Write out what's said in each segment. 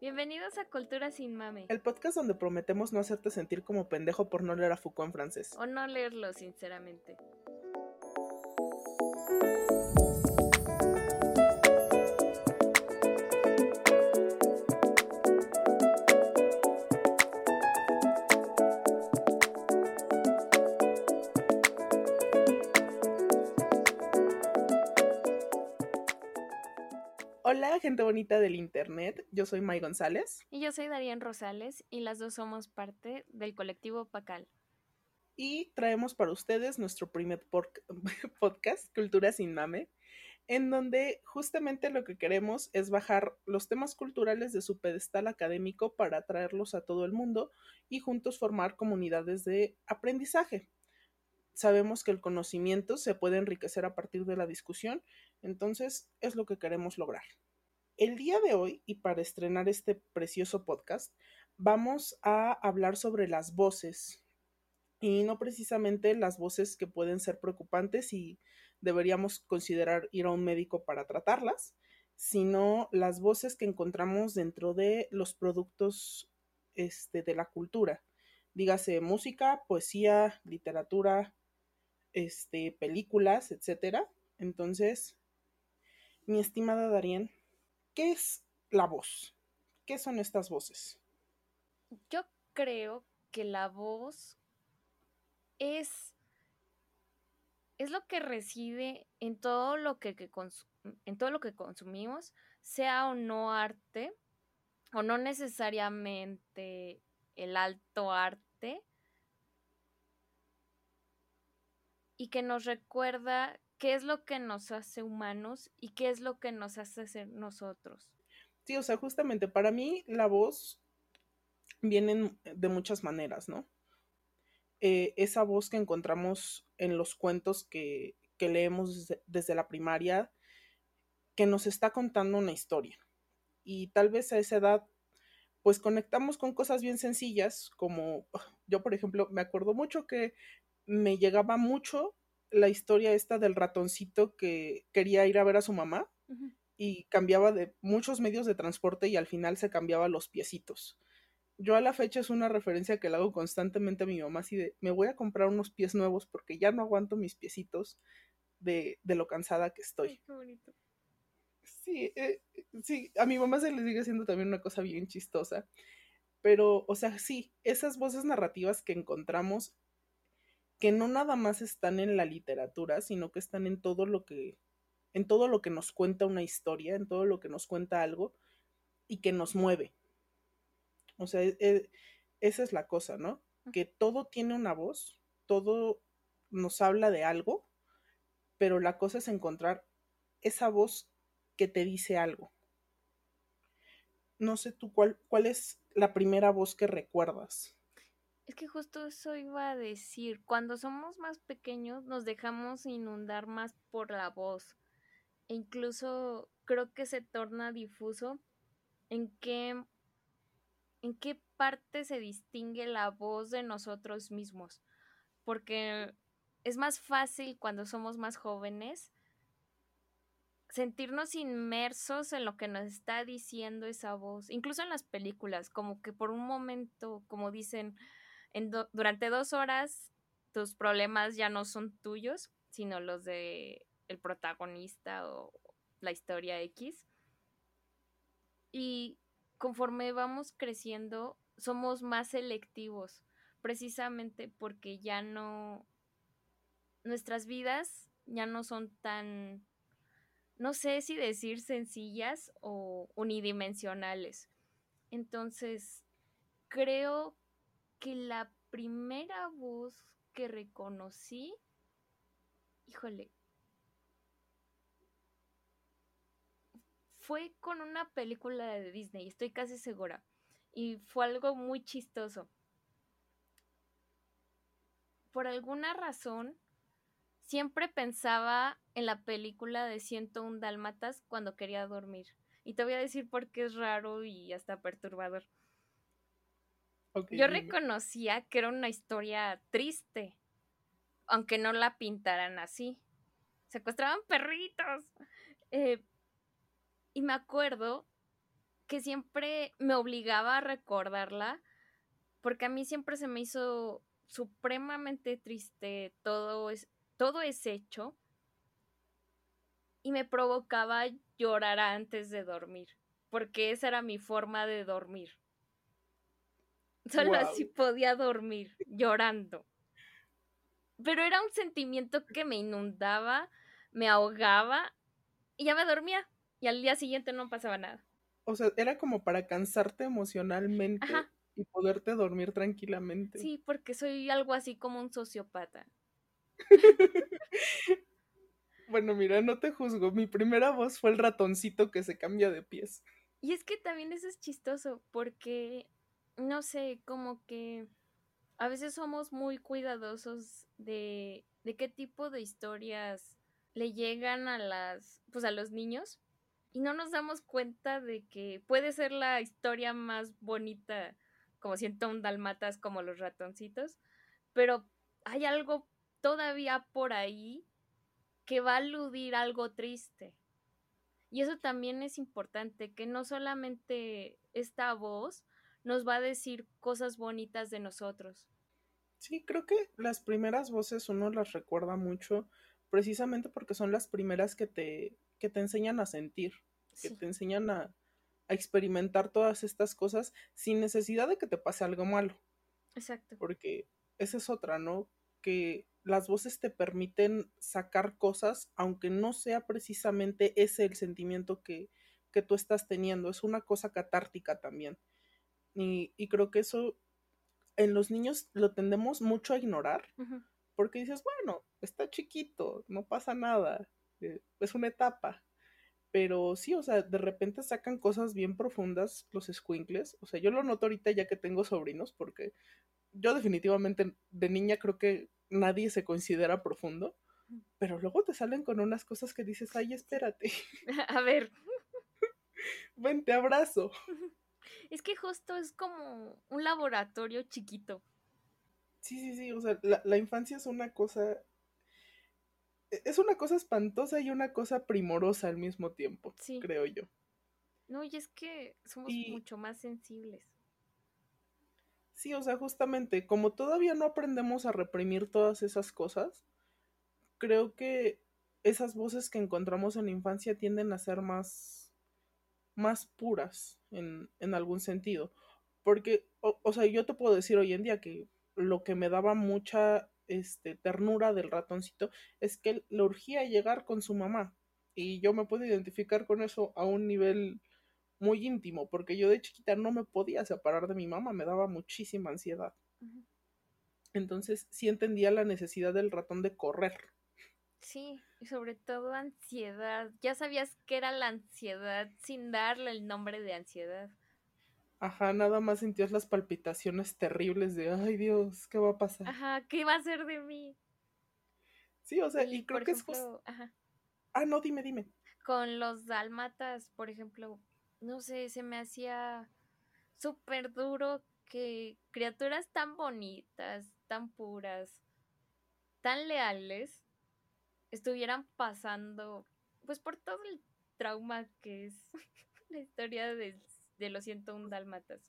Bienvenidos a Cultura sin Mame. El podcast donde prometemos no hacerte sentir como pendejo por no leer a Foucault en francés. O no leerlo, sinceramente. Gente bonita del internet. Yo soy May González. Y yo soy Darien Rosales y las dos somos parte del colectivo Pacal. Y traemos para ustedes nuestro primer podcast, Cultura sin Mame, en donde justamente lo que queremos es bajar los temas culturales de su pedestal académico para traerlos a todo el mundo y juntos formar comunidades de aprendizaje. Sabemos que el conocimiento se puede enriquecer a partir de la discusión, entonces es lo que queremos lograr. El día de hoy, y para estrenar este precioso podcast, vamos a hablar sobre las voces, y no precisamente las voces que pueden ser preocupantes y deberíamos considerar ir a un médico para tratarlas, sino las voces que encontramos dentro de los productos este, de la cultura. Dígase música, poesía, literatura, este, películas, etcétera. Entonces, mi estimada Darien, ¿qué es la voz? ¿Qué son estas voces? Yo creo que la voz es, es lo que reside en todo lo que, en todo lo que consumimos, sea o no arte, o no necesariamente el alto arte, y que nos recuerda qué es lo que nos hace humanos y qué es lo que nos hace ser nosotros. Sí, o sea, justamente para mí la voz viene de muchas maneras, ¿no? Eh, esa voz que encontramos en los cuentos que, leemos desde, la primaria, que nos está contando una historia. Y tal vez a esa edad, pues conectamos con cosas bien sencillas, como yo, por ejemplo, me acuerdo mucho que me llegaba mucho la historia esta del ratoncito que quería ir a ver a su mamá y cambiaba de muchos medios de transporte y al final se cambiaba los piecitos. Yo a la fecha es una referencia que le hago constantemente a mi mamá, así de, me voy a comprar unos pies nuevos porque ya no aguanto mis piecitos de, de lo cansada que estoy. qué bonito. Sí, eh, sí, a mi mamá se le sigue siendo también una cosa bien chistosa. Pero, o sea, sí, esas voces narrativas que encontramos que no nada más están en la literatura, sino que están en todo lo que en todo lo que nos cuenta una historia, en todo lo que nos cuenta algo y que nos mueve. O sea, e, e, esa es la cosa, ¿no? Que todo tiene una voz, todo nos habla de algo, pero la cosa es encontrar esa voz que te dice algo. No sé tú cuál, cuál es la primera voz que recuerdas. Es que justo eso iba a decir, cuando somos más pequeños nos dejamos inundar más por la voz. E incluso creo que se torna difuso en qué en qué parte se distingue la voz de nosotros mismos. Porque es más fácil cuando somos más jóvenes sentirnos inmersos en lo que nos está diciendo esa voz, incluso en las películas, como que por un momento, como dicen, durante dos horas tus problemas ya no son tuyos, sino los de el protagonista o la historia X. Y conforme vamos creciendo, somos más selectivos, precisamente porque ya no, nuestras vidas ya no son tan, no sé si decir sencillas o unidimensionales. Entonces, creo que la primera voz que reconocí, híjole, fue con una película de Disney, estoy casi segura. Y fue algo muy chistoso. Por alguna razón, siempre pensaba en la película de 101 Dálmatas cuando quería dormir. Y te voy a decir por qué es raro y hasta perturbador. Yo reconocía que era una historia triste, aunque no la pintaran así. Secuestraban perritos. Eh, y me acuerdo que siempre me obligaba a recordarla, porque a mí siempre se me hizo supremamente triste todo es, todo ese hecho y me provocaba llorar antes de dormir, porque esa era mi forma de dormir. Solo así podía dormir, llorando. Pero era un sentimiento que me inundaba, me ahogaba y ya me dormía. Y al día siguiente no pasaba nada. O sea, era como para cansarte emocionalmente y poderte dormir tranquilamente. Sí, porque soy algo así como un sociópata. bueno, mira, no te juzgo. Mi primera voz fue el ratoncito que se cambia de pies. Y es que también eso es chistoso, porque, no sé, como que a veces somos muy cuidadosos de, de qué tipo de historias le llegan a las, pues a los niños y no nos damos cuenta de que puede ser la historia más bonita, como siento un dalmatas como los ratoncitos, pero hay algo todavía por ahí que va a aludir algo triste. Y eso también es importante, que no solamente esta voz nos va a decir cosas bonitas de nosotros. Sí, creo que las primeras voces uno las recuerda mucho precisamente porque son las primeras que te, que te enseñan a sentir, que te enseñan a, a, experimentar todas estas cosas sin necesidad de que te pase algo malo. Exacto. Porque esa es otra, ¿no? Que las voces te permiten sacar cosas, aunque no sea precisamente ese el sentimiento que, que tú estás teniendo, es una cosa catártica también. Y, y, creo que eso en los niños lo tendemos mucho a ignorar, porque dices, bueno, está chiquito, no pasa nada, eh, es una etapa. Pero sí, o sea, de repente sacan cosas bien profundas los squinkles. O sea, yo lo noto ahorita ya que tengo sobrinos, porque yo definitivamente de niña creo que nadie se considera profundo. Pero luego te salen con unas cosas que dices, ay, espérate. A ver. Ven, te abrazo. Es que justo es como un laboratorio chiquito. Sí, sí, sí, o sea, la, infancia es una cosa e, es una cosa espantosa y una cosa primorosa al mismo tiempo, creo yo. No, y es que somos mucho más sensibles. Sí, o sea, justamente, como todavía no aprendemos a reprimir todas esas cosas, creo que esas voces que encontramos en la infancia tienden a ser más, más puras en, en algún sentido. Porque, o, o sea, yo te puedo decir hoy en día que lo que me daba mucha este, ternura del ratoncito es que le urgía llegar con su mamá. Y yo me puedo identificar con eso a un nivel muy íntimo, porque yo de chiquita no me podía separar de mi mamá, me daba muchísima ansiedad. Entonces sí entendía la necesidad del ratón de correr. Sí, y sobre todo ansiedad. Ya sabías que era la ansiedad sin darle el nombre de ansiedad. Ajá, nada más sentías las palpitaciones terribles de, ay Dios, ¿qué va a pasar? Ajá, ¿qué va a ser de mí? Sí, o sea, y, creo que es justo... Ajá. Ah, no, dime, dime. Con los dálmatas, por ejemplo, no sé, se me hacía súper duro que criaturas tan bonitas, tan puras, tan leales, estuvieran pasando, pues por todo el trauma que es la historia de de los 101 dálmatas.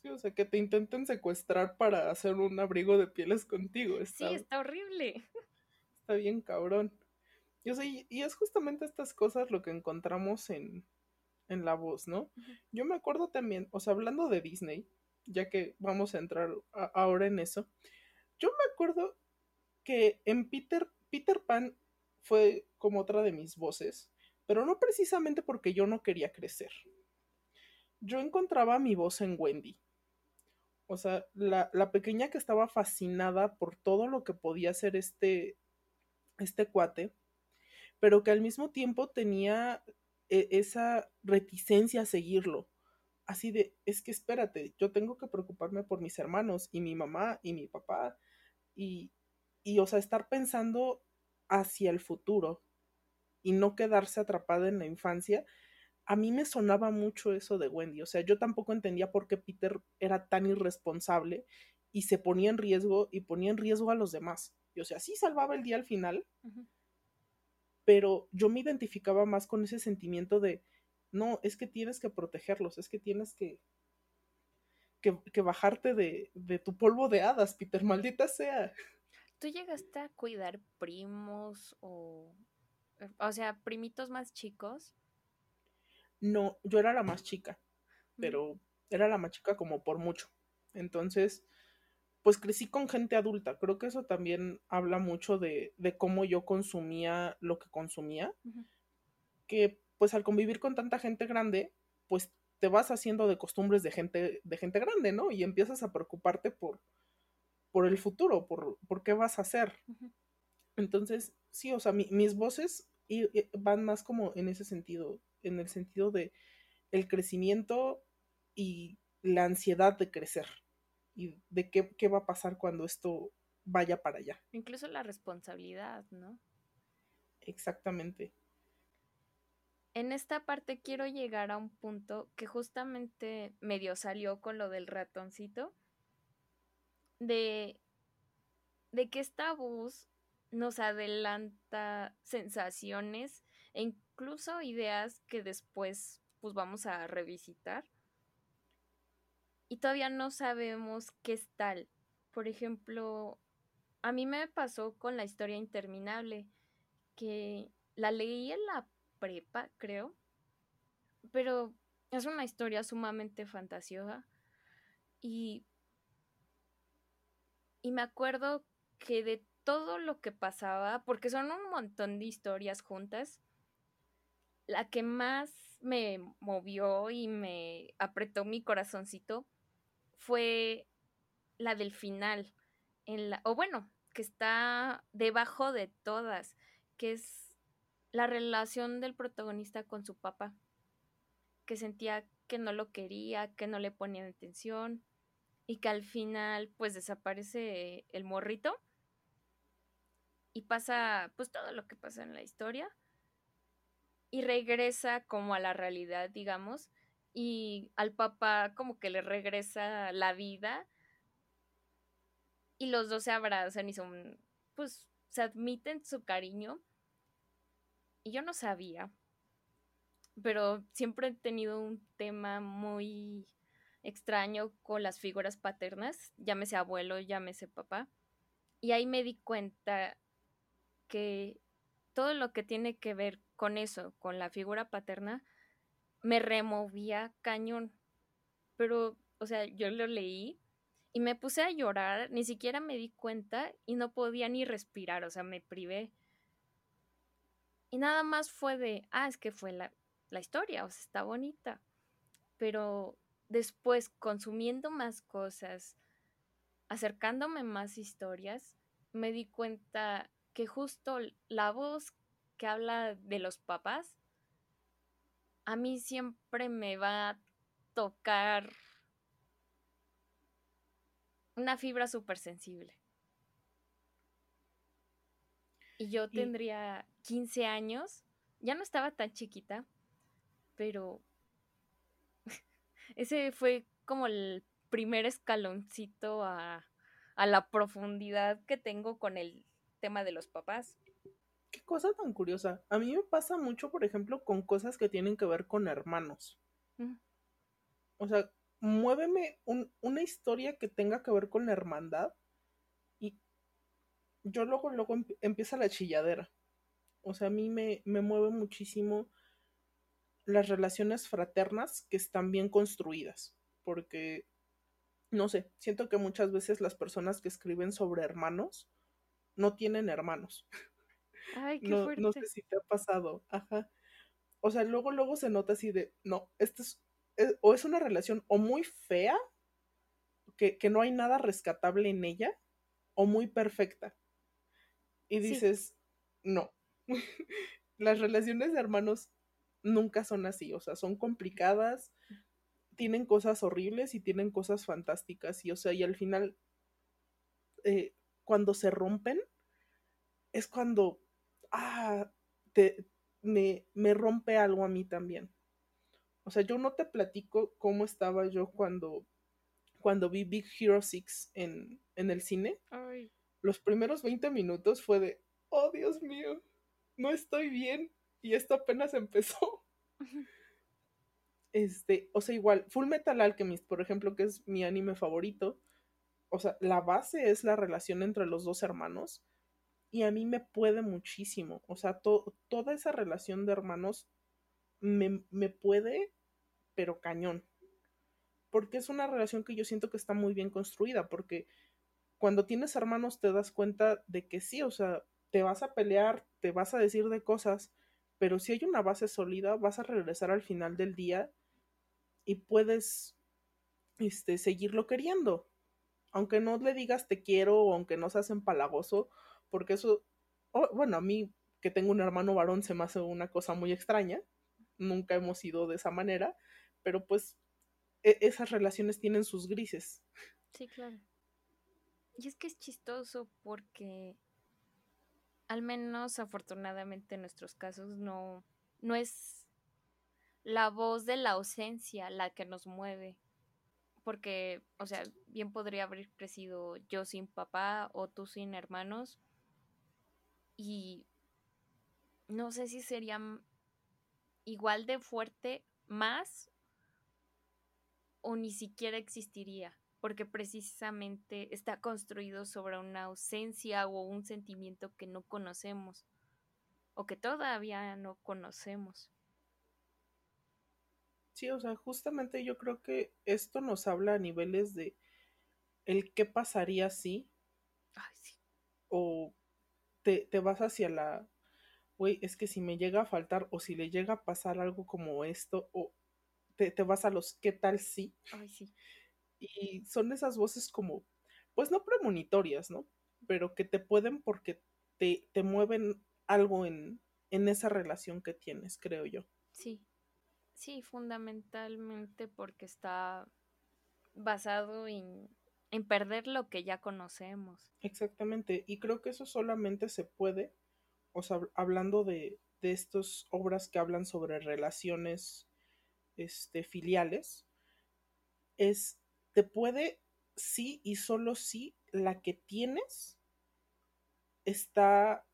Sí, o sea, que te intenten secuestrar para hacer un abrigo de pieles contigo. sí, está horrible. Está bien cabrón. Yo sé, y es justamente estas cosas lo que encontramos en, en la voz, ¿no? Yo me acuerdo también, o sea, hablando de Disney, ya que vamos a entrar ahora en eso, yo me acuerdo que en Peter, Peter Pan fue como otra de mis voces, pero no precisamente porque yo no quería crecer yo encontraba mi voz en Wendy. O sea, la, pequeña que estaba fascinada por todo lo que podía hacer este, este cuate, pero que al mismo tiempo tenía e, esa reticencia a seguirlo. Así de, es que espérate, yo tengo que preocuparme por mis hermanos y mi mamá y mi papá y, y o sea, estar pensando hacia el futuro y no quedarse atrapada en la infancia a mí me sonaba mucho eso de Wendy. O sea, yo tampoco entendía por qué Peter era tan irresponsable y se ponía en riesgo y ponía en riesgo a los demás. Y o sea, sí salvaba el día al final, pero yo me identificaba más con ese sentimiento de no, es que tienes que protegerlos, es que tienes que, que, bajarte de, de, tu polvo de hadas, Peter, maldita sea. ¿Tú llegaste a cuidar primos o, o sea, primitos más chicos? No, yo era la más chica, pero era la más chica como por mucho. Entonces, pues crecí con gente adulta. Creo que eso también habla mucho de, de cómo yo consumía lo que consumía. Que pues al convivir con tanta gente grande, pues te vas haciendo de costumbres de gente, de gente grande, ¿no? Y empiezas a preocuparte por, por el futuro, por, por qué vas a hacer. Entonces, sí, o sea, mis voces van más como en ese sentido, en el sentido de el crecimiento y la ansiedad de crecer y de qué, qué va a pasar cuando esto vaya para allá. Incluso la responsabilidad, ¿no? Exactamente en esta parte quiero llegar a un punto que justamente medio salió con lo del ratoncito, de, de que esta voz nos adelanta sensaciones e incluso ideas que después pues vamos a revisitar. Y todavía no sabemos qué es tal. Por ejemplo, a mí me pasó con la historia interminable, que la leí en la prepa, creo. Pero es una historia sumamente fantasiosa. Y, y me acuerdo que de todo lo que pasaba, porque son un montón de historias juntas, la que más me movió y me apretó mi corazoncito fue la del final. En la, o bueno, que está debajo de todas, que es la relación del protagonista con su papá, que sentía que no lo quería, que no le ponía atención y que al final pues desaparece el morrito y pasa pues todo lo que pasa en la historia y regresa como a la realidad, digamos, y al papá como que le regresa la vida y los dos se abrazan y son pues se admiten su cariño y yo no sabía, pero siempre he tenido un tema muy extraño con las figuras paternas, llámese abuelo, llámese papá. Y ahí me di cuenta que todo lo que tiene que ver con eso, con la figura paterna, me removía cañón. Pero, o sea, yo lo leí y me puse a llorar, ni siquiera me di cuenta y no podía ni respirar, o sea, me privé. Y nada más fue de, ah, es que fue la, la historia, o sea, está bonita. Pero después, consumiendo más cosas, acercándome más historias, me di cuenta que justo la voz que habla de los papás, a mí siempre me va a tocar una fibra súper sensible. Y yo tendría 15 años, ya no estaba tan chiquita, pero ese fue como el primer escaloncito a, a la profundidad que tengo con el tema de los papás. Qué cosa tan curiosa. A mí me pasa mucho, por ejemplo, con cosas que tienen que ver con hermanos. O sea, muéveme una historia que tenga que ver con la hermandad y yo luego, luego empieza la chilladera. O sea, a mí me, me mueve muchísimo las relaciones fraternas que están bien construidas, porque, no sé, siento que muchas veces las personas que escriben sobre hermanos no tienen hermanos. Ay, qué no, fuerte. no sé si te ha pasado, ajá. O sea, luego, luego se nota así de, no, esto es, eh, o es una relación o muy fea, que, que, no hay nada rescatable en ella, o muy perfecta. Y dices, no, las relaciones de hermanos nunca son así, o sea, son complicadas, tienen cosas horribles y tienen cosas fantásticas, y o sea, y al final, eh, cuando se rompen, es cuando, ah, te, me, me rompe algo a mí también. O sea, yo no te platico cómo estaba yo cuando, cuando vi Big Hero 6 en, en el cine. Los primeros 20 minutos fue de, oh Dios mío, no estoy bien y esto apenas empezó. Este, o sea, igual, Full Metal Alchemist, por ejemplo, que es mi anime favorito, o sea, la base es la relación entre los dos hermanos y a mí me puede muchísimo, o sea, toda esa relación de hermanos me, me puede, pero cañón, porque es una relación que yo siento que está muy bien construida, porque cuando tienes hermanos te das cuenta de que sí, o sea, te vas a pelear, te vas a decir de cosas, pero si hay una base sólida, vas a regresar al final del día y puedes este, seguirlo queriendo. Aunque no le digas te quiero o aunque no seas empalagoso, porque eso, bueno, a mí que tengo un hermano varón se me hace una cosa muy extraña. Nunca hemos sido de esa manera, pero pues e, esas relaciones tienen sus grises. Sí, claro. Y es que es chistoso porque al menos afortunadamente en nuestros casos no, no es la voz de la ausencia la que nos mueve. Porque, o sea, bien podría haber crecido yo sin papá o tú sin hermanos. Y no sé si sería igual de fuerte más o ni siquiera existiría, porque precisamente está construido sobre una ausencia o un sentimiento que no conocemos o que todavía no conocemos. Sí, o sea, justamente yo creo que esto nos habla a niveles de el qué pasaría si. Ay, sí. O te, vas hacia la. Güey, es que si me llega a faltar o si le llega a pasar algo como esto, o te, te vas a los qué tal si. Ay, sí. Y son esas voces como, pues no premonitorias, ¿no? Pero que te pueden porque te, te mueven algo en, en esa relación que tienes, creo yo. Sí, Sí, fundamentalmente porque está basado en, perder lo que ya conocemos. Exactamente, y creo que eso solamente se puede, o sea, hablando de, de estas obras que hablan sobre relaciones este, filiales, es, te puede, sí y solo sí, la que tienes está,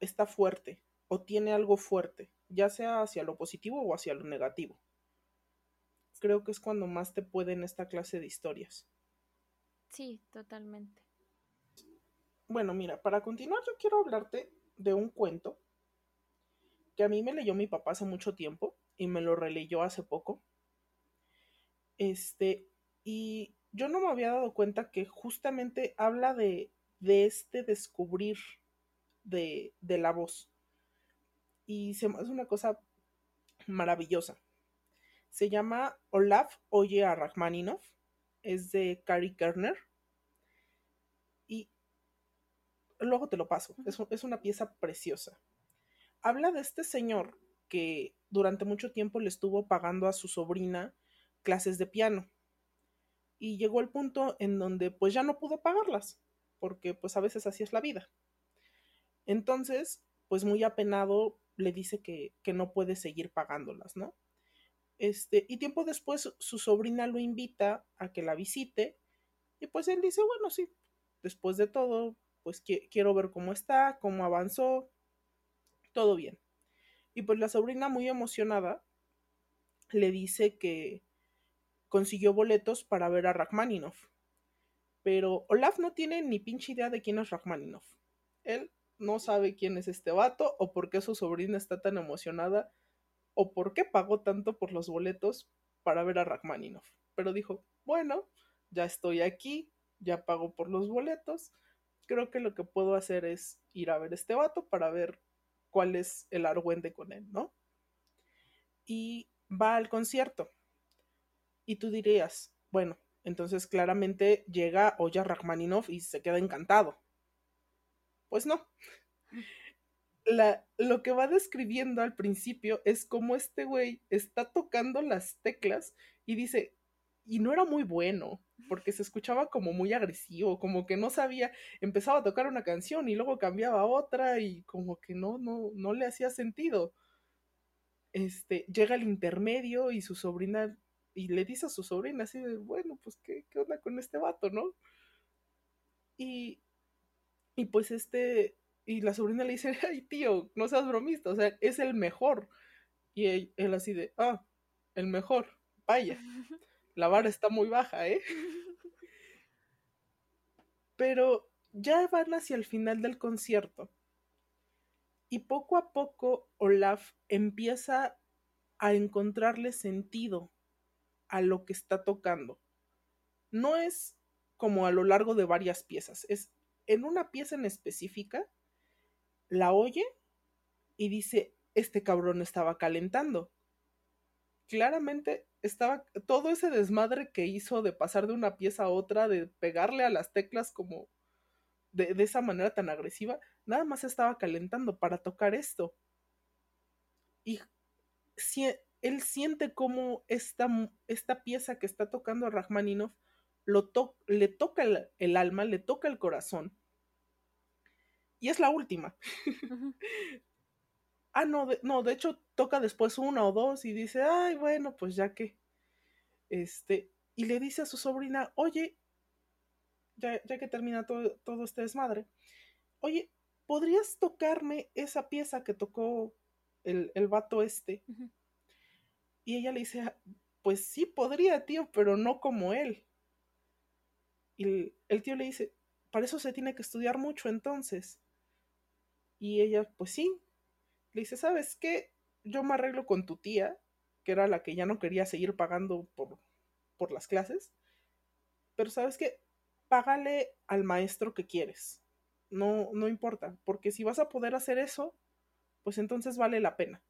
está fuerte o tiene algo fuerte ya sea hacia lo positivo o hacia lo negativo. Creo que es cuando más te pueden esta clase de historias. Sí, totalmente. Bueno, mira, para continuar yo quiero hablarte de un cuento que a mí me leyó mi papá hace mucho tiempo y me lo releyó hace poco. Este, y yo no me había dado cuenta que justamente habla de, de este descubrir de, de la voz y se una cosa maravillosa. Se llama Olaf oye a Rachmaninov, es de Kari Kerner y luego te lo paso, es, es una pieza preciosa. Habla de este señor que durante mucho tiempo le estuvo pagando a su sobrina clases de piano y llegó el punto en donde pues ya no pudo pagarlas porque pues a veces así es la vida. Entonces, pues muy apenado le dice que, no puede seguir pagándolas, ¿no? Este, y tiempo después su sobrina lo invita a que la visite y pues él dice, bueno, sí, después de todo, pues quiero ver cómo está, cómo avanzó, todo bien. Y pues la sobrina muy emocionada le dice que consiguió boletos para ver a Rachmaninoff. Pero Olaf no tiene ni pinche idea de quién es Rachmaninoff. Él no sabe quién es este vato o por qué su sobrina está tan emocionada o por qué pagó tanto por los boletos para ver a Rachmaninoff. Pero dijo, bueno, ya estoy aquí, ya pago por los boletos, creo que lo que puedo hacer es ir a ver este vato para ver cuál es el argüente con él, ¿no? Y va al concierto. Y tú dirías, bueno, entonces claramente llega Oya Rachmaninoff y se queda encantado. Pues no. La, lo que va describiendo al principio es cómo este güey está tocando las teclas y dice, y no era muy bueno, porque se escuchaba como muy agresivo, como que no sabía, empezaba a tocar una canción y luego cambiaba a otra y como que no, no, no le hacía sentido. Este, llega el intermedio y su sobrina, y le dice a su sobrina así de, bueno, pues qué, qué onda con este vato, ¿no? Y y pues este, y la sobrina le dice, ay tío, no seas bromista, o sea, es el mejor. Y él, así de, ah, el mejor. Vaya, la vara está muy baja, ¿eh? Pero ya van hacia el final del concierto. Y poco a poco Olaf empieza a encontrarle sentido a lo que está tocando. No es como a lo largo de varias piezas, es en una pieza en específica, la oye y dice, este cabrón estaba calentando. Claramente estaba todo ese desmadre que hizo de pasar de una pieza a otra, de pegarle a las teclas como de, esa manera tan agresiva, nada más estaba calentando para tocar esto. Y si, él siente como esta, esta pieza que está tocando a Rachmaninoff lo le toca el, alma, le toca el corazón. Y es la última. ah, no de, no, de hecho toca después una o dos y dice, ay, bueno, pues ya que. Este, y le dice a su sobrina, oye, ya, ya que termina todo, todo este desmadre, oye, ¿podrías tocarme esa pieza que tocó el, el vato este? Y ella le dice, pues sí podría, tío, pero no como él. Y el, tío le dice, para eso se tiene que estudiar mucho entonces. Y ella, pues sí. Le dice, ¿sabes qué? Yo me arreglo con tu tía, que era la que ya no quería seguir pagando por, por las clases. Pero ¿sabes qué? Págale al maestro que quieres. No, no importa, porque si vas a poder hacer eso, pues entonces vale la pena.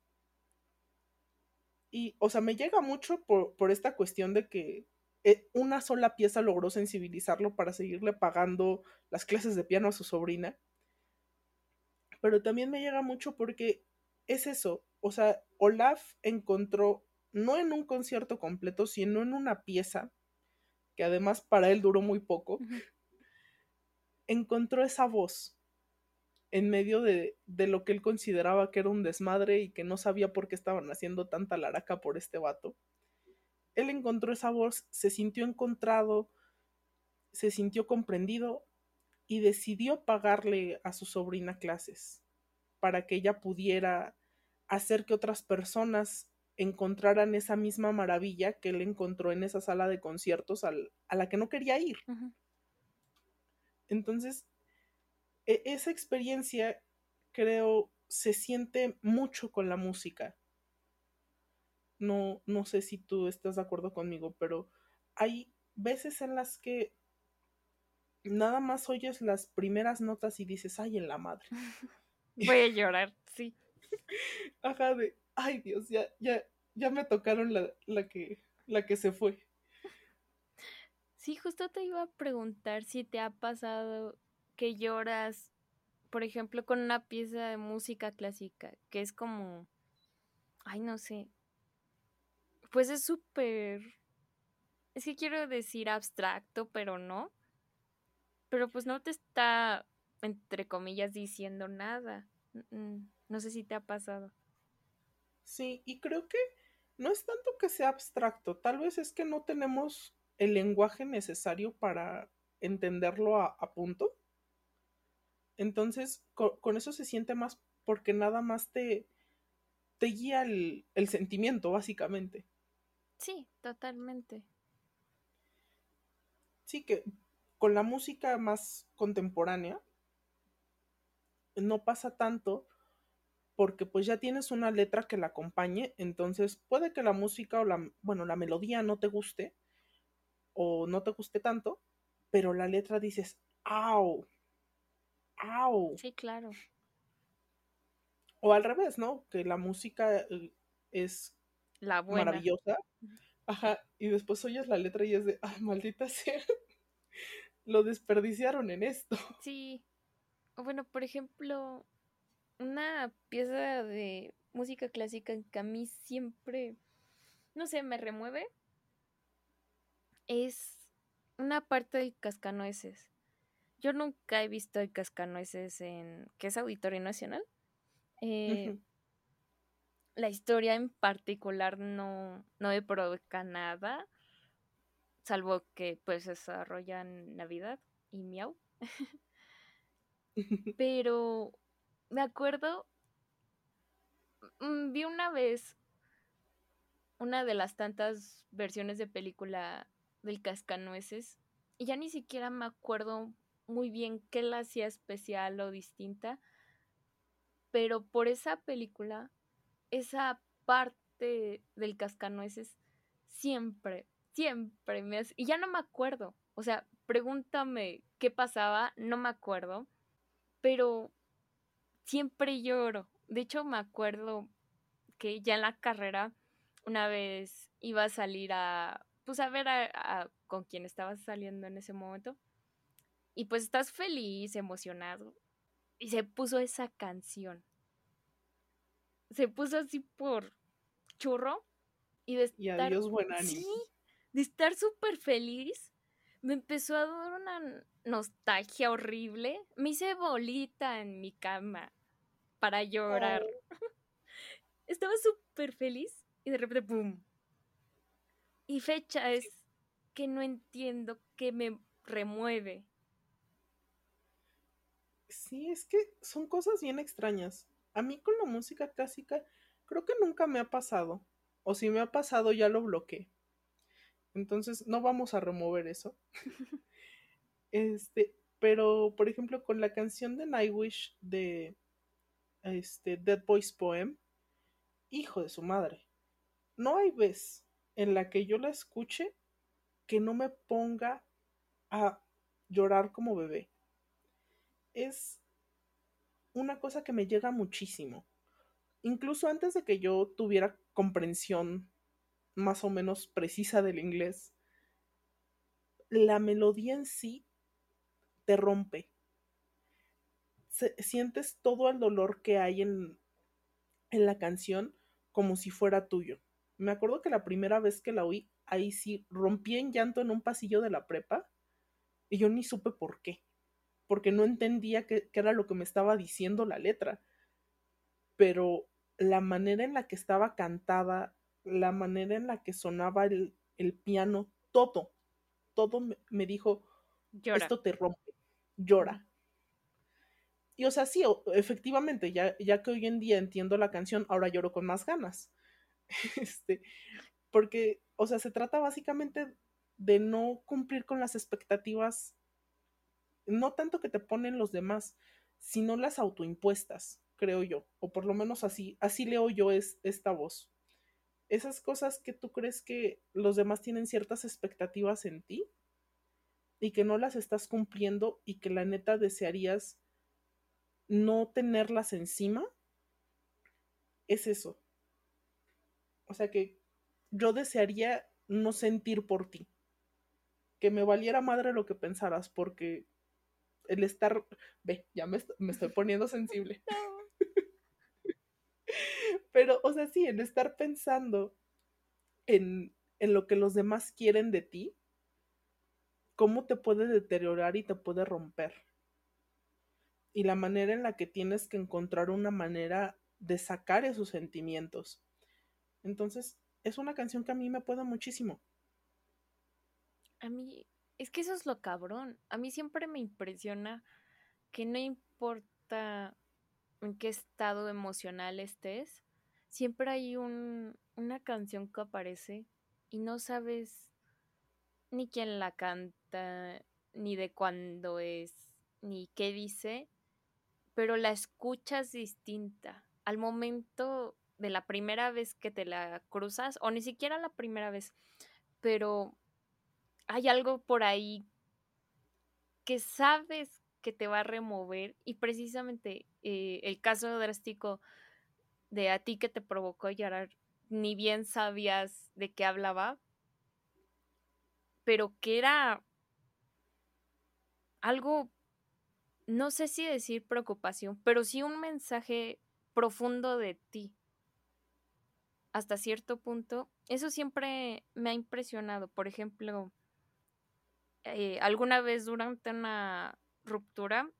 Y, o sea, me llega mucho por, por esta cuestión de que eh, una sola pieza logró sensibilizarlo para seguirle pagando las clases de piano a su sobrina. Pero también me llega mucho porque es eso, o sea, Olaf encontró, no en un concierto completo, sino en una pieza, que además para él duró muy poco, encontró esa voz en medio de, de, lo que él consideraba que era un desmadre y que no sabía por qué estaban haciendo tanta laraca por este vato él encontró esa voz, se sintió encontrado, se sintió comprendido y decidió pagarle a su sobrina clases para que ella pudiera hacer que otras personas encontraran esa misma maravilla que él encontró en esa sala de conciertos a la que no quería ir. Entonces, e, esa experiencia creo se siente mucho con la música no, no sé si tú estás de acuerdo conmigo, pero hay veces en las que nada más oyes las primeras notas y dices, ay, en la madre. Voy a llorar, sí. Ajá, de, ay Dios, ya, ya, ya me tocaron la, la, que, la que se fue. Sí, justo te iba a preguntar si te ha pasado que lloras, por ejemplo, con una pieza de música clásica, que es como, ay, no sé, pues es súper... Es que quiero decir abstracto, pero no. Pero pues no te está, entre comillas, diciendo nada. No sé si te ha pasado. Sí, y creo que no es tanto que sea abstracto, tal vez es que no tenemos el lenguaje necesario para entenderlo a, punto. Entonces, con, eso se siente más porque nada más te, te guía el, el sentimiento, básicamente. Sí, totalmente. Sí, que con la música más contemporánea no pasa tanto porque pues ya tienes una letra que la acompañe, entonces puede que la música o la, bueno, la melodía no te guste o no te guste tanto, pero la letra dices, ¡au! ¡Au! Sí, claro. O al revés, ¿no? Que la música eh, es la maravillosa. Ajá, y después oyes la letra y es de, ay, maldita sea, lo desperdiciaron en esto. Sí. O bueno, por ejemplo, una pieza de música clásica que a mí siempre, no sé, me remueve, es una parte de Cascanueces. Yo nunca he visto el Cascanueces en, que es Auditorio Nacional. Eh, la historia en particular no, no me provoca nada, salvo que pues se desarrolla en Navidad y miau. Pero me acuerdo, mm, vi una vez una de las tantas versiones de película del Cascanueces y ya ni siquiera me acuerdo muy bien qué la hacía especial o distinta, pero por esa película, esa parte del Cascanueces siempre, siempre me hace... Y ya no me acuerdo, o sea, pregúntame qué pasaba, no me acuerdo, pero siempre lloro. De hecho, me acuerdo que ya en la carrera una vez iba a salir a, pues a ver con quién estaba saliendo en ese momento. Y pues estás feliz, emocionado. Y se puso esa canción. Se puso así por churro. Y de estar, adiós, buen Sí, de estar súper feliz. Me empezó a dar una nostalgia horrible. Me hice bolita en mi cama para llorar. Oh. Estaba súper feliz y de repente, ¡pum! Y fecha es que no entiendo que me remueve. Sí, es que son cosas bien extrañas. A mí con la música clásica creo que nunca me ha pasado. O si me ha pasado ya lo bloqueé. Entonces no vamos a remover eso. este, pero por ejemplo con la canción de Nightwish de este Dead Boys Poem, hijo de su madre. No hay vez en la que yo la escuche que no me ponga a llorar como bebé. Es una cosa que me llega muchísimo. Incluso antes de que yo tuviera comprensión más o menos precisa del inglés, la melodía en sí te rompe. sientes todo el dolor que hay en, en la canción como si fuera tuyo. Me acuerdo que la primera vez que la oí, ahí sí rompí en llanto en un pasillo de la prepa y yo ni supe por qué, porque no entendía qué, era lo que me estaba diciendo la letra. Pero la manera en la que estaba cantada, la manera en la que sonaba el, piano, todo, todo me, dijo, esto te rompe, llora. Y o sea, sí, efectivamente, ya, ya que hoy en día entiendo la canción, ahora lloro con más ganas. este, porque, o sea, se trata básicamente de no cumplir con las expectativas, no tanto que te ponen los demás, sino las autoimpuestas, creo yo, o por lo menos así, así leo yo es, esta voz. Esas cosas que tú crees que los demás tienen ciertas expectativas en ti y que no las estás cumpliendo y que la neta desearías no tenerlas encima, es eso. O sea que yo desearía no sentir por ti. Que me valiera madre lo que pensaras, porque el estar. Ve, ya me, estoy poniendo sensible. Pero, o sea, sí, el estar pensando en, en lo que los demás quieren de ti, cómo te puede deteriorar y te puede romper. Y la manera en la que tienes que encontrar una manera de sacar esos sentimientos. Entonces, es una canción que a mí me puede muchísimo. A mí, es que eso es lo cabrón. A mí siempre me impresiona que no importa en qué estado emocional estés, siempre hay un, una canción que aparece y no sabes ni quién la canta, ni de cuándo es, ni qué dice, pero la escuchas distinta. Al momento de la primera vez que te la cruzas, o ni siquiera la primera vez, pero hay algo por ahí que sabes que te va a remover y precisamente eh, el caso drástico de a ti que te provocó llorar, ni bien sabías de qué hablaba, pero que era algo, no sé si decir preocupación, pero sí un mensaje profundo de ti hasta cierto punto, eso siempre me ha impresionado. Por ejemplo, eh, alguna vez durante una ruptura,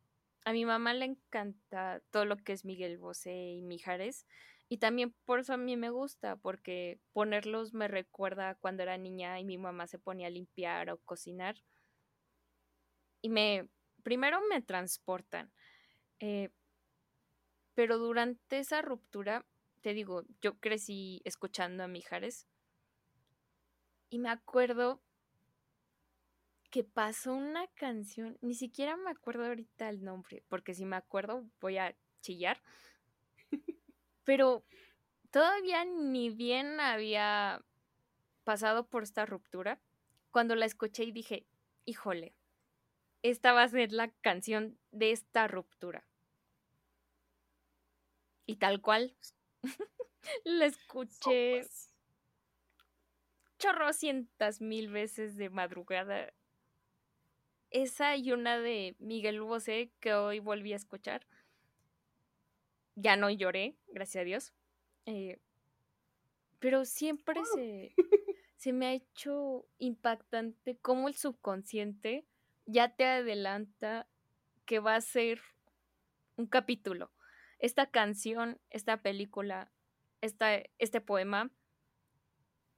a mi mamá le encanta todo lo que es Miguel Bosé y Mijares. Y también por eso a mí me gusta, porque ponerlos me recuerda cuando era niña y mi mamá se ponía a limpiar o cocinar. Y me, primero me transportan. Eh, pero durante esa ruptura te digo, yo crecí escuchando a Mijares Y me acuerdo que pasó una canción, ni siquiera me acuerdo ahorita el nombre, porque si me acuerdo voy a chillar. Pero todavía ni bien había pasado por esta ruptura cuando la escuché y dije, híjole, esta va a ser la canción de esta ruptura. Y tal cual, la escuché chorrocientas mil veces de madrugada. Esa y una de Miguel Bosé que hoy volví a escuchar. Ya no lloré, gracias a Dios. Eh, pero siempre se, se me ha hecho impactante cómo el subconsciente ya te adelanta que va a ser un capítulo. Esta canción, esta película, esta, este poema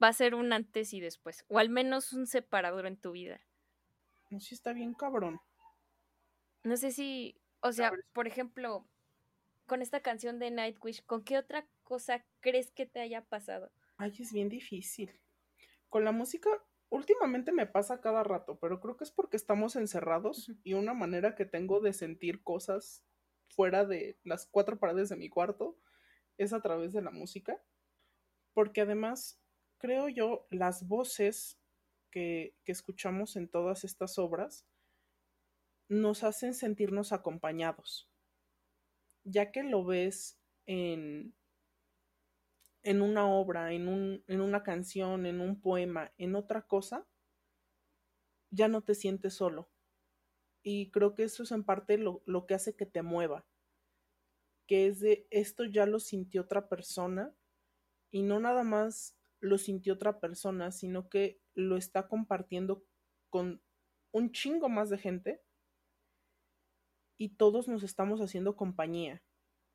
va a ser un antes y después, o al menos un separador en tu vida. No, sí está bien cabrón. No sé si, o sea, por ejemplo, con esta canción de Nightwish, ¿con qué otra cosa crees que te haya pasado? Ay, es bien difícil. Con la música, últimamente me pasa cada rato, pero creo que es porque estamos encerrados y una manera que tengo de sentir cosas fuera de las cuatro paredes de mi cuarto es a través de la música. Porque además creo yo, las voces que, escuchamos en todas estas obras nos hacen sentirnos acompañados, ya que lo ves en, en una obra, en, un, en una canción, en un poema, en otra cosa, ya no te sientes solo. Y creo que eso es en parte lo, lo que hace que te mueva, que es de esto ya lo sintió otra persona y no nada más lo sintió otra persona, sino que lo está compartiendo con un chingo más de gente y todos nos estamos haciendo compañía.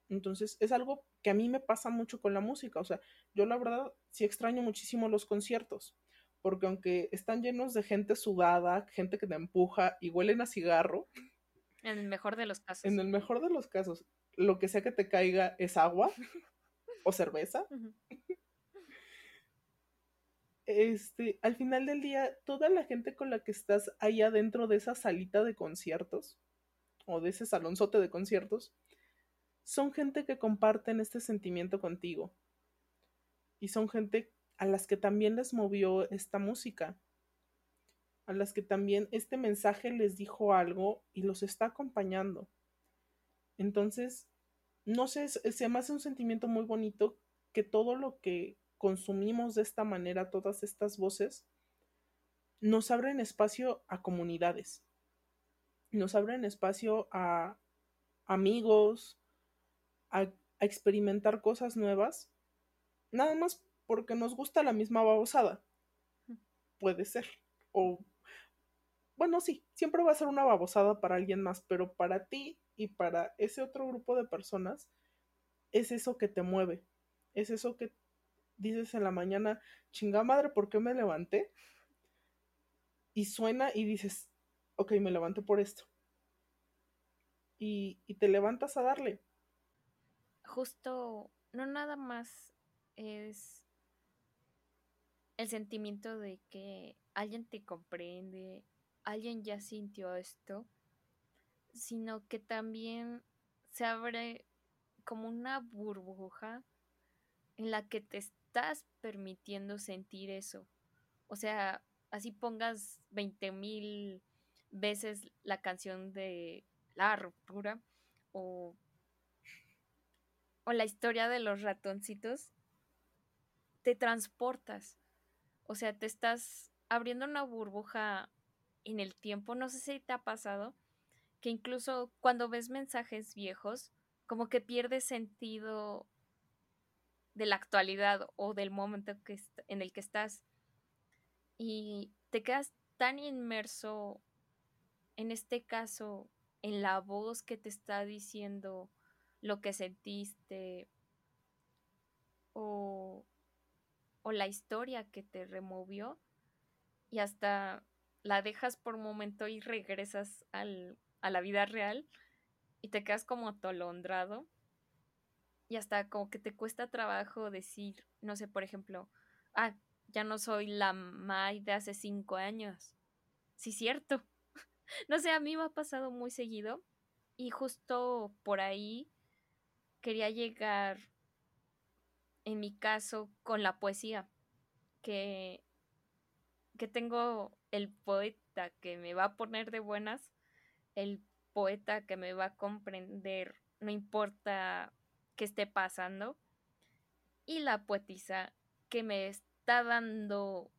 Entonces es algo que a mí me pasa mucho con la música. O sea, yo la verdad sí extraño muchísimo los conciertos, porque aunque están llenos de gente sudada, gente que te empuja y huelen a cigarro. En el mejor de los casos. En el mejor de los casos, lo que sea que te caiga es agua o cerveza este, al final del día, toda la gente con la que estás ahí adentro de esa salita de conciertos o de ese salonzote de conciertos, son gente que comparten este sentimiento contigo. Y son gente a las que también les movió esta música, a las que también este mensaje les dijo algo y los está acompañando. Entonces, no sé, se me hace un sentimiento muy bonito que todo lo que consumimos de esta manera todas estas voces, nos abren espacio a comunidades, nos abren espacio a amigos, a, experimentar cosas nuevas, nada más porque nos gusta la misma babosada. Puede ser. O, bueno, sí, siempre va a ser una babosada para alguien más, pero para ti y para ese otro grupo de personas, es eso que te mueve, es eso que dices en la mañana, chinga madre, ¿por qué me levanté? Y suena y dices, ok, me levanté por esto. Y, y te levantas a darle. Justo, no nada más es el sentimiento de que alguien te comprende, alguien ya sintió esto, sino que también se abre como una burbuja en la que te estás permitiendo sentir eso. O sea, así pongas 20 mil veces la canción de la ruptura o, o la historia de los ratoncitos, te transportas. O sea, te estás abriendo una burbuja en el tiempo. No sé si te ha pasado que incluso cuando ves mensajes viejos, como que pierde sentido de la actualidad o del momento que en el que estás. Y te quedas tan inmerso, en este caso, en la voz que te está diciendo lo que sentiste o, o la historia que te removió y hasta la dejas por un momento y regresas al, a la vida real y te quedas como atolondrado y hasta como que te cuesta trabajo decir, no sé, por ejemplo, ah, ya no soy la Mai de hace cinco años. Sí, cierto. No sé, a mí me ha pasado muy seguido y justo por ahí quería llegar, en mi caso, con la poesía, que, que tengo el poeta que me va a poner de buenas, el poeta que me va a comprender, no importa qué esté pasando, y la poetisa que me está dando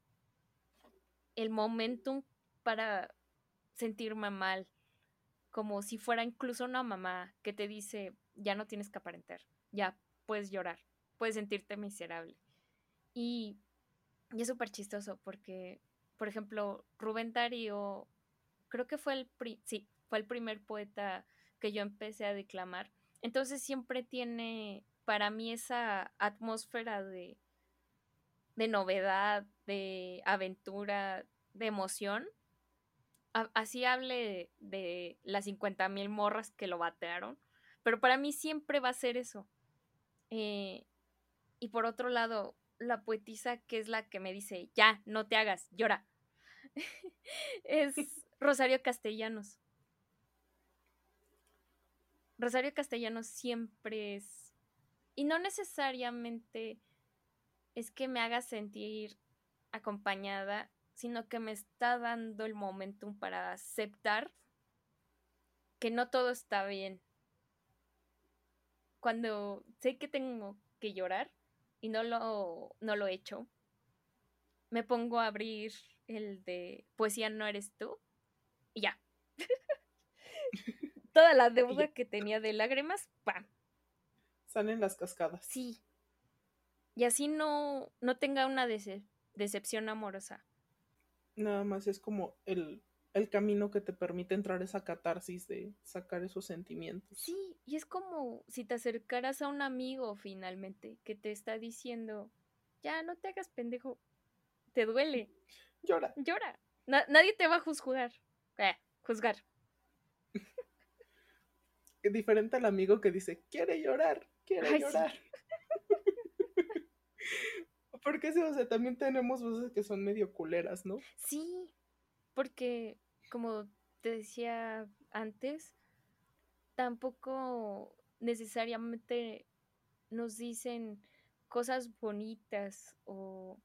el momentum para sentirme mal, como si fuera incluso una mamá que te dice, ya no tienes que aparentar, ya puedes llorar, puedes sentirte miserable. Y, y es súper chistoso porque, por ejemplo, Rubén Darío, creo que fue el, sí, fue el primer poeta que yo empecé a declamar. Entonces siempre tiene para mí esa atmósfera de, de novedad, de aventura, de emoción. así hable de, las 50 mil morras que lo batearon, pero para mí siempre va a ser eso. Eh, y por otro lado, la poetisa que es la que me dice, ya, no te hagas, llora. es Rosario Castellanos. Rosario Castellanos siempre es y no necesariamente es que me haga sentir acompañada, sino que me está dando el momentum para aceptar que no todo está bien. Cuando sé que tengo que llorar y no lo, no lo he hecho, me pongo a abrir el de poesía no eres tú y ya. Toda la deuda que tenía de lágrimas, ¡pam! Salen las cascadas. Sí. Y así no, no tenga una decepción amorosa. Nada más es como el, el camino que te permite entrar esa catarsis de sacar esos sentimientos. Sí, y es como si te acercaras a un amigo finalmente que te está diciendo, ya no te hagas pendejo, te duele. Llora. Llora. nadie te va a juzgar. Eh, juzgar. Diferente al amigo que dice, quiere llorar quiero llorar. porque sí, o sea, también tenemos voces que son medio culeras, ¿no? Sí, porque como te decía antes, tampoco necesariamente nos dicen cosas bonitas o,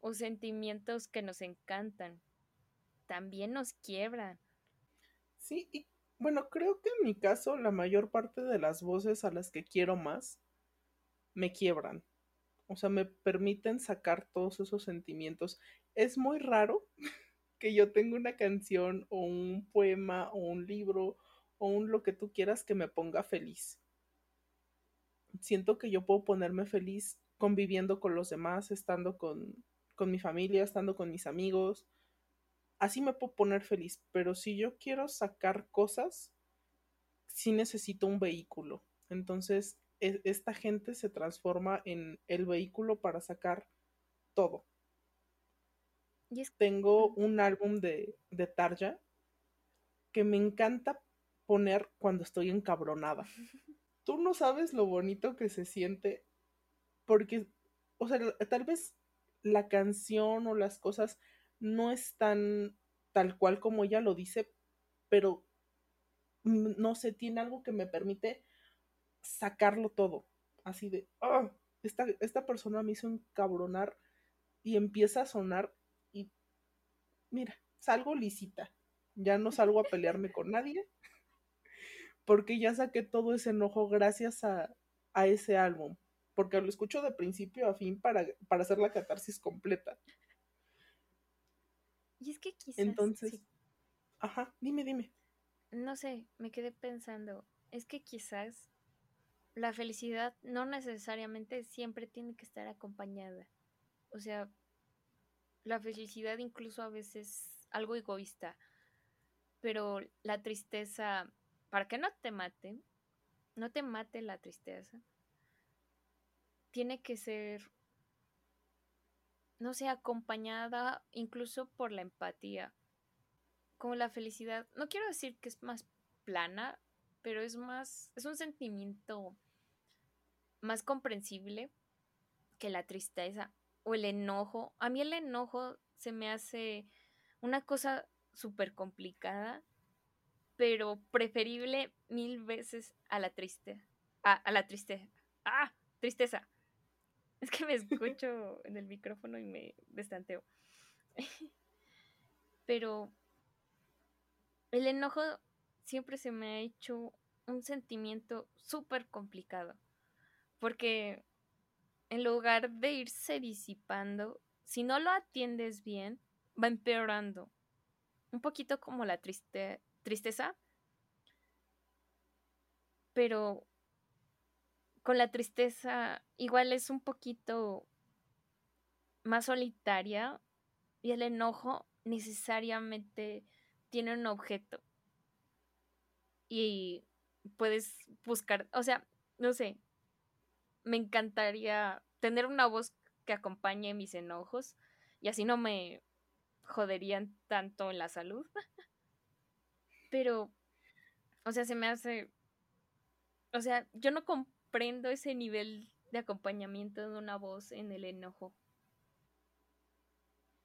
o sentimientos que nos encantan. También nos quiebran. Sí, y bueno, creo que en mi caso la mayor parte de las voces a las que quiero más me quiebran. O sea, me permiten sacar todos esos sentimientos. Es muy raro que yo tenga una canción o un poema o un libro o un lo que tú quieras que me ponga feliz. Siento que yo puedo ponerme feliz conviviendo con los demás, estando con, con mi familia, estando con mis amigos, así me puedo poner feliz, pero si yo quiero sacar cosas, sí necesito un vehículo. Entonces, e, esta gente se transforma en el vehículo para sacar todo. Tengo un álbum de, de Tarja que me encanta poner cuando estoy encabronada. Tú no sabes lo bonito que se siente porque, o sea, tal vez la canción o las cosas no es tan tal cual como ella lo dice, pero no sé, tiene algo que me permite sacarlo todo. Así de, oh, esta, esta persona me hizo encabronar y empieza a sonar y mira, salgo lisita. Ya no salgo a pelearme con nadie porque ya saqué todo ese enojo gracias a, a ese álbum. Porque lo escucho de principio a fin para, para hacer la catarsis completa. Y es que quizás. Entonces. Ajá, dime, dime. No sé, me quedé pensando. Es que quizás la felicidad no necesariamente siempre tiene que estar acompañada. O sea, la felicidad incluso a veces algo egoísta. Pero la tristeza, para que no te mate, no te mate la tristeza, tiene que ser no sé, acompañada incluso por la empatía. Como la felicidad, no quiero decir que es más plana, pero es más, es un sentimiento más comprensible que la tristeza. o el enojo. A mí el enojo se me hace una cosa súper complicada, pero preferible mil veces a la tristeza. A, la tristeza. ¡Ah! Tristeza. Es que me escucho en el micrófono y me destanteo. pero el enojo siempre se me ha hecho un sentimiento súper complicado. Porque en lugar de irse disipando, si no lo atiendes bien, va empeorando. Un poquito como la triste tristeza. Pero con la tristeza igual es un poquito más solitaria y el enojo necesariamente tiene un objeto. Y puedes buscar, o sea, no sé, me encantaría tener una voz que acompañe mis enojos y así no me joderían tanto en la salud. Pero, o sea, se me hace, o sea, yo no comprendo ese nivel de acompañamiento de una voz en el enojo.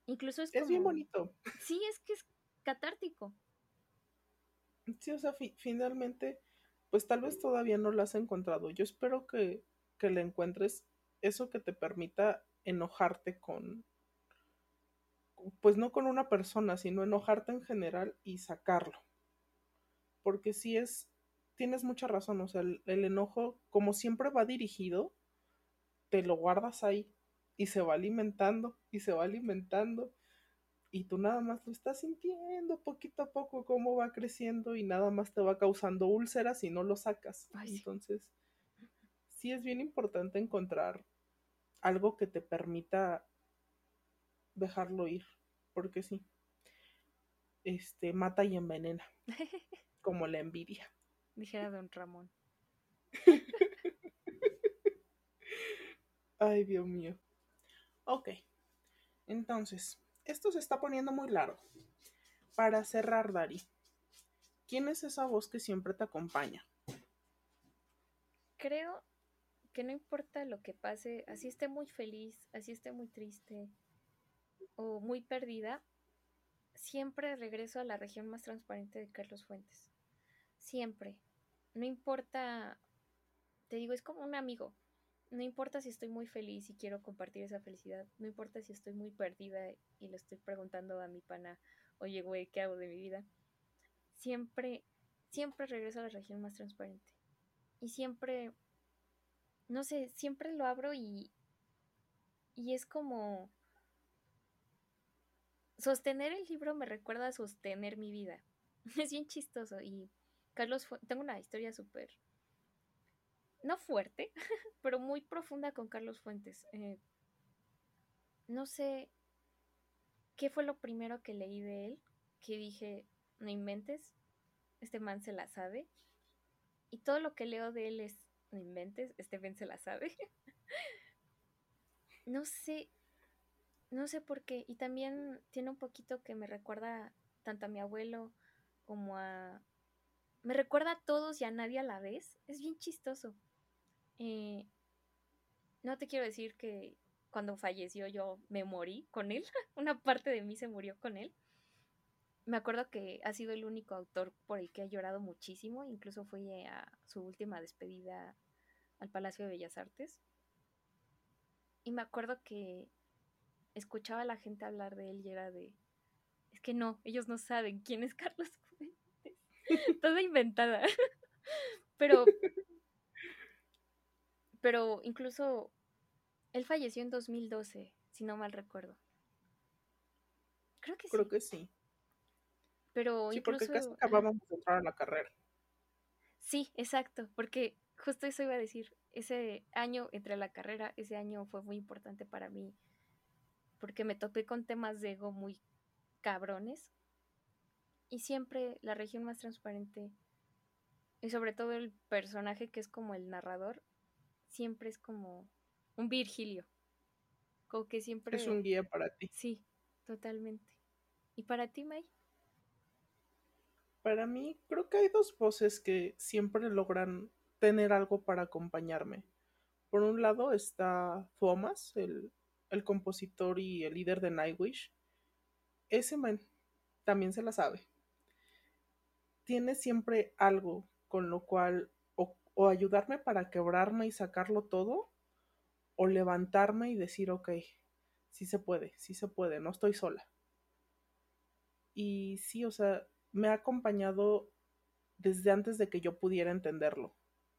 Incluso es, es bien bonito. Sí, es que es catártico. Sí, o sea, finalmente, pues tal vez todavía no lo has encontrado. Yo espero que, que le encuentres eso que te permita enojarte con, pues no con una persona, sino enojarte en general y sacarlo. Porque si es, tienes mucha razón, o sea, el, el, enojo, como siempre va dirigido, te lo guardas ahí y se va alimentando y se va alimentando y tú nada más lo estás sintiendo poquito a poco cómo va creciendo y nada más te va causando úlceras si no lo sacas. Entonces, sí es bien importante encontrar algo que te permita dejarlo ir, porque sí, este, mata y envenena, como la envidia. Dijera don Ramón. Ay, Dios mío. Ok, entonces, esto se está poniendo muy largo. Para cerrar, Dari, ¿quién es esa voz que siempre te acompaña? Creo que no importa lo que pase, así esté muy feliz, así esté muy triste o muy perdida, siempre regreso a la región más transparente de Carlos Fuentes. Siempre. No importa, te digo, es como un amigo no importa si estoy muy feliz y quiero compartir esa felicidad, no importa si estoy muy perdida y le estoy preguntando a mi pana, oye, güey, ¿qué hago de mi vida? Siempre, siempre regreso a la región más transparente. Y siempre, no sé, siempre lo abro y, y es como... Sostener el libro me recuerda a sostener mi vida. Es bien chistoso y Carlos, tengo una historia súper no fuerte, pero muy profunda con Carlos Fuentes. Eh, no sé qué fue lo primero que leí de él, que dije, no inventes, este man se la sabe. Y todo lo que leo de él es, no inventes, este man se la sabe. no sé, no sé por qué. Y también tiene un poquito que me recuerda tanto a mi abuelo como a... Me recuerda a todos y a nadie a la vez. Es bien chistoso. Eh, no te quiero decir que cuando falleció yo me morí con él, una parte de mí se murió con él. Me acuerdo que ha sido el único autor por el que he llorado muchísimo, incluso fui a su última despedida al Palacio de Bellas Artes. Y me acuerdo que escuchaba a la gente hablar de él y era de, es que no, ellos no saben quién es Carlos. Toda inventada. Pero pero incluso él falleció en 2012, si no mal recuerdo. Creo que sí. Creo que sí. Pero sí, porque casi acabamos de entrar a la carrera. Sí, exacto, porque justo eso iba a decir. Ese año entré a la carrera, ese año fue muy importante para mí, porque me topé con temas de ego muy cabrones. Y siempre la región más transparente, y sobre todo el personaje que es como el narrador, siempre es como un Virgilio. Como que siempre. Es un guía para ti. Sí, totalmente. ¿Y para ti, May? Para mí, creo que hay dos voces que siempre logran tener algo para acompañarme. Por un lado está Thomas, el, el compositor y el líder de Nightwish, ese man también se la sabe. Tiene siempre algo con lo cual o, ayudarme para quebrarme y sacarlo todo, o levantarme y decir, ok, sí se puede, sí se puede, no estoy sola. Y sí, o sea, me ha acompañado desde antes de que yo pudiera entenderlo.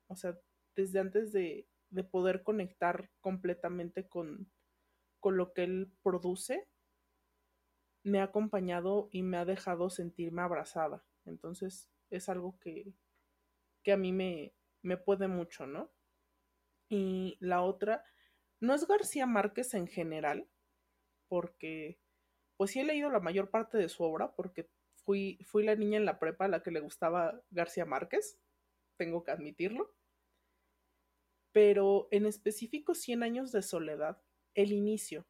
O sea, desde antes de, de poder conectar completamente con, con lo que él produce, me ha acompañado y me ha dejado sentirme abrazada. Entonces es algo que, que a mí me, me puede mucho, ¿no? Y la otra, no es García Márquez en general, porque pues sí he leído la mayor parte de su obra, porque fui, fui la niña en la prepa a la que le gustaba García Márquez, tengo que admitirlo. Pero en específico Cien años de soledad, el inicio,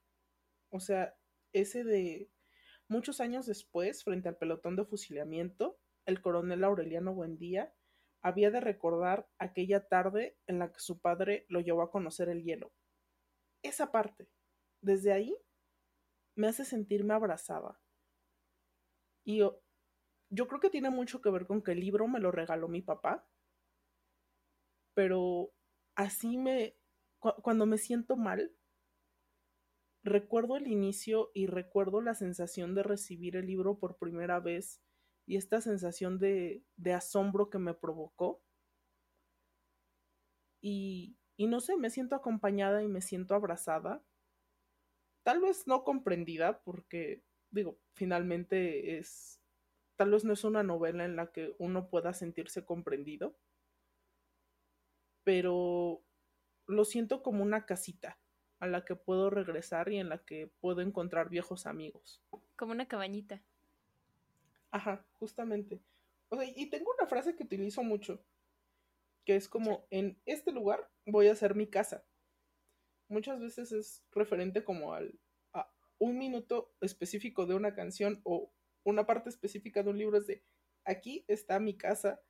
o sea, ese de muchos años después, frente al pelotón de fusilamiento, el coronel Aureliano Buendía había de recordar aquella tarde en la que su padre lo llevó a conocer el hielo. Esa parte, desde ahí, me hace sentirme abrazada. Y yo, yo creo que tiene mucho que ver con que el libro me lo regaló mi papá, pero así me, cu cuando me siento mal, recuerdo el inicio y recuerdo la sensación de recibir el libro por primera vez y esta sensación de, asombro que me provocó. Y, y no sé, me siento acompañada y me siento abrazada. Tal vez no comprendida porque, digo, finalmente es, tal vez no es una novela en la que uno pueda sentirse comprendido, pero lo siento como una casita a la que puedo regresar y en la que puedo encontrar viejos amigos. Como una cabañita. Ajá, justamente. O sea, y tengo una frase que utilizo mucho, que es como, en este lugar voy a hacer mi casa. Muchas veces es referente como al, a un minuto específico de una canción o una parte específica de un libro, es de, aquí está mi casa,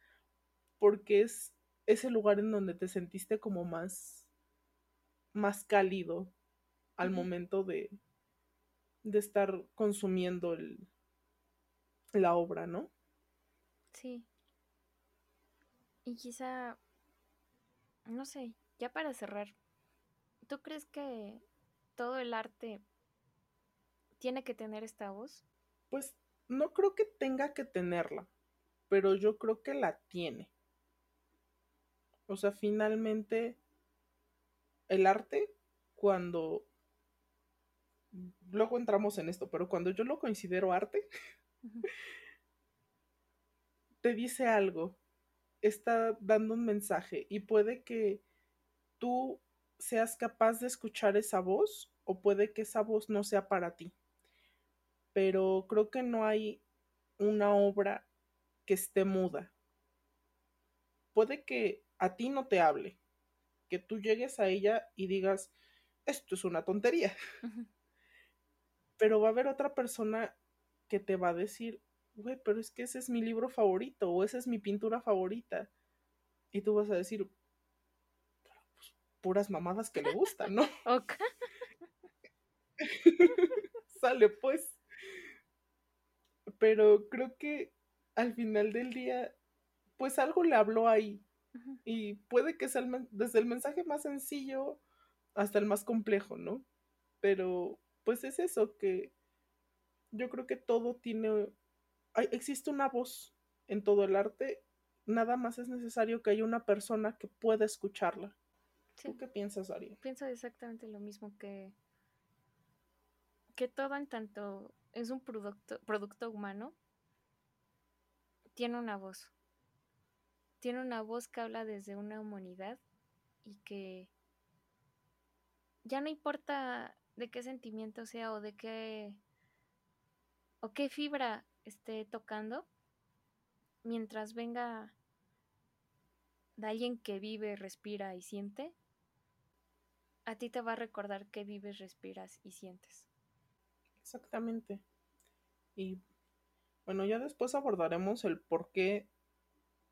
porque es ese lugar en donde te sentiste como más más cálido al momento de, de estar consumiendo el, la obra, ¿no? Sí. Y quizá, no sé, ya para cerrar, ¿tú crees que todo el arte tiene que tener esta voz? Pues no creo que tenga que tenerla, pero yo creo que la tiene. O sea, finalmente el arte, cuando... Luego entramos en esto, pero cuando yo lo considero arte. te dice algo, está dando un mensaje y puede que tú seas capaz de escuchar esa voz o puede que esa voz no sea para ti. Pero creo que no hay una obra que esté muda. Puede que a ti no te hable, que tú llegues a ella y digas, esto es una tontería, pero va a haber otra persona que te va a decir, güey, pero es que ese es mi libro favorito o esa es mi pintura favorita. Y tú vas a decir, pues, puras mamadas que le gustan, ¿no? Ok. Sale pues. Pero creo que al final del día, pues algo le habló ahí. Y puede que sea el desde el mensaje más sencillo hasta el más complejo, ¿no? Pero pues es eso, que yo creo que todo tiene, hay- existe una voz en todo el arte, nada más es necesario que haya una persona que pueda escucharla. ¿Tú qué piensas, Ari? pienso exactamente lo mismo que que todo en tanto es un producto producto humano tiene una voz. Tiene una voz que habla desde una humanidad y que ya no importa de qué sentimiento sea o de qué o qué fibra esté tocando, mientras venga de alguien que vive, respira y siente, a ti te va a recordar que vives, respiras y sientes. Exactamente. Y bueno, ya después abordaremos el por qué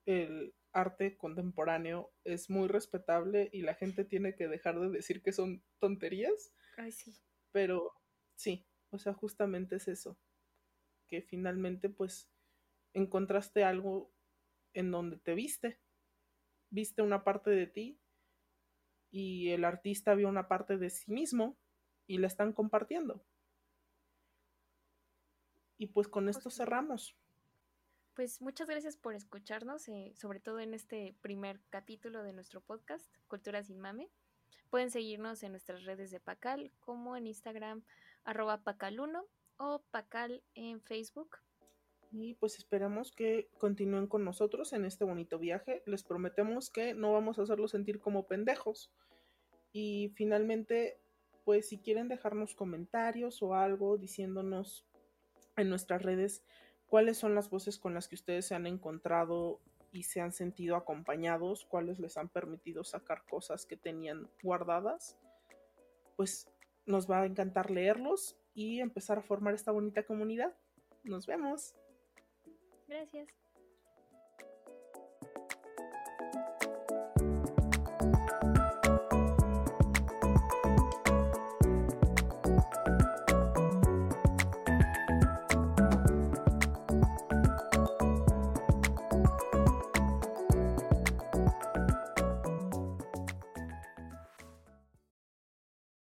el arte contemporáneo es muy respetable y la gente tiene que dejar de decir que son tonterías. Ay, sí. Pero sí, o sea, justamente es eso, finalmente pues encontraste algo en donde te viste, viste una parte de ti y el artista vio una parte de sí mismo y la están compartiendo. Y pues con esto cerramos. Pues muchas gracias por escucharnos, eh, sobre todo en este primer capítulo de nuestro podcast, Cultura sin Mame. Pueden seguirnos en nuestras redes de Pacal, como en Instagram, arroba pacal1 o pacal en Facebook. Y pues esperamos que continúen con nosotros en este bonito viaje. Les prometemos que no vamos a hacerlos sentir como pendejos. Y finalmente, pues si quieren dejarnos comentarios o algo diciéndonos en nuestras redes cuáles son las voces con las que ustedes se han encontrado y se han sentido acompañados, cuáles les han permitido sacar cosas que tenían guardadas, pues nos va a encantar leerlos y empezar a formar esta bonita comunidad. Nos vemos. Gracias.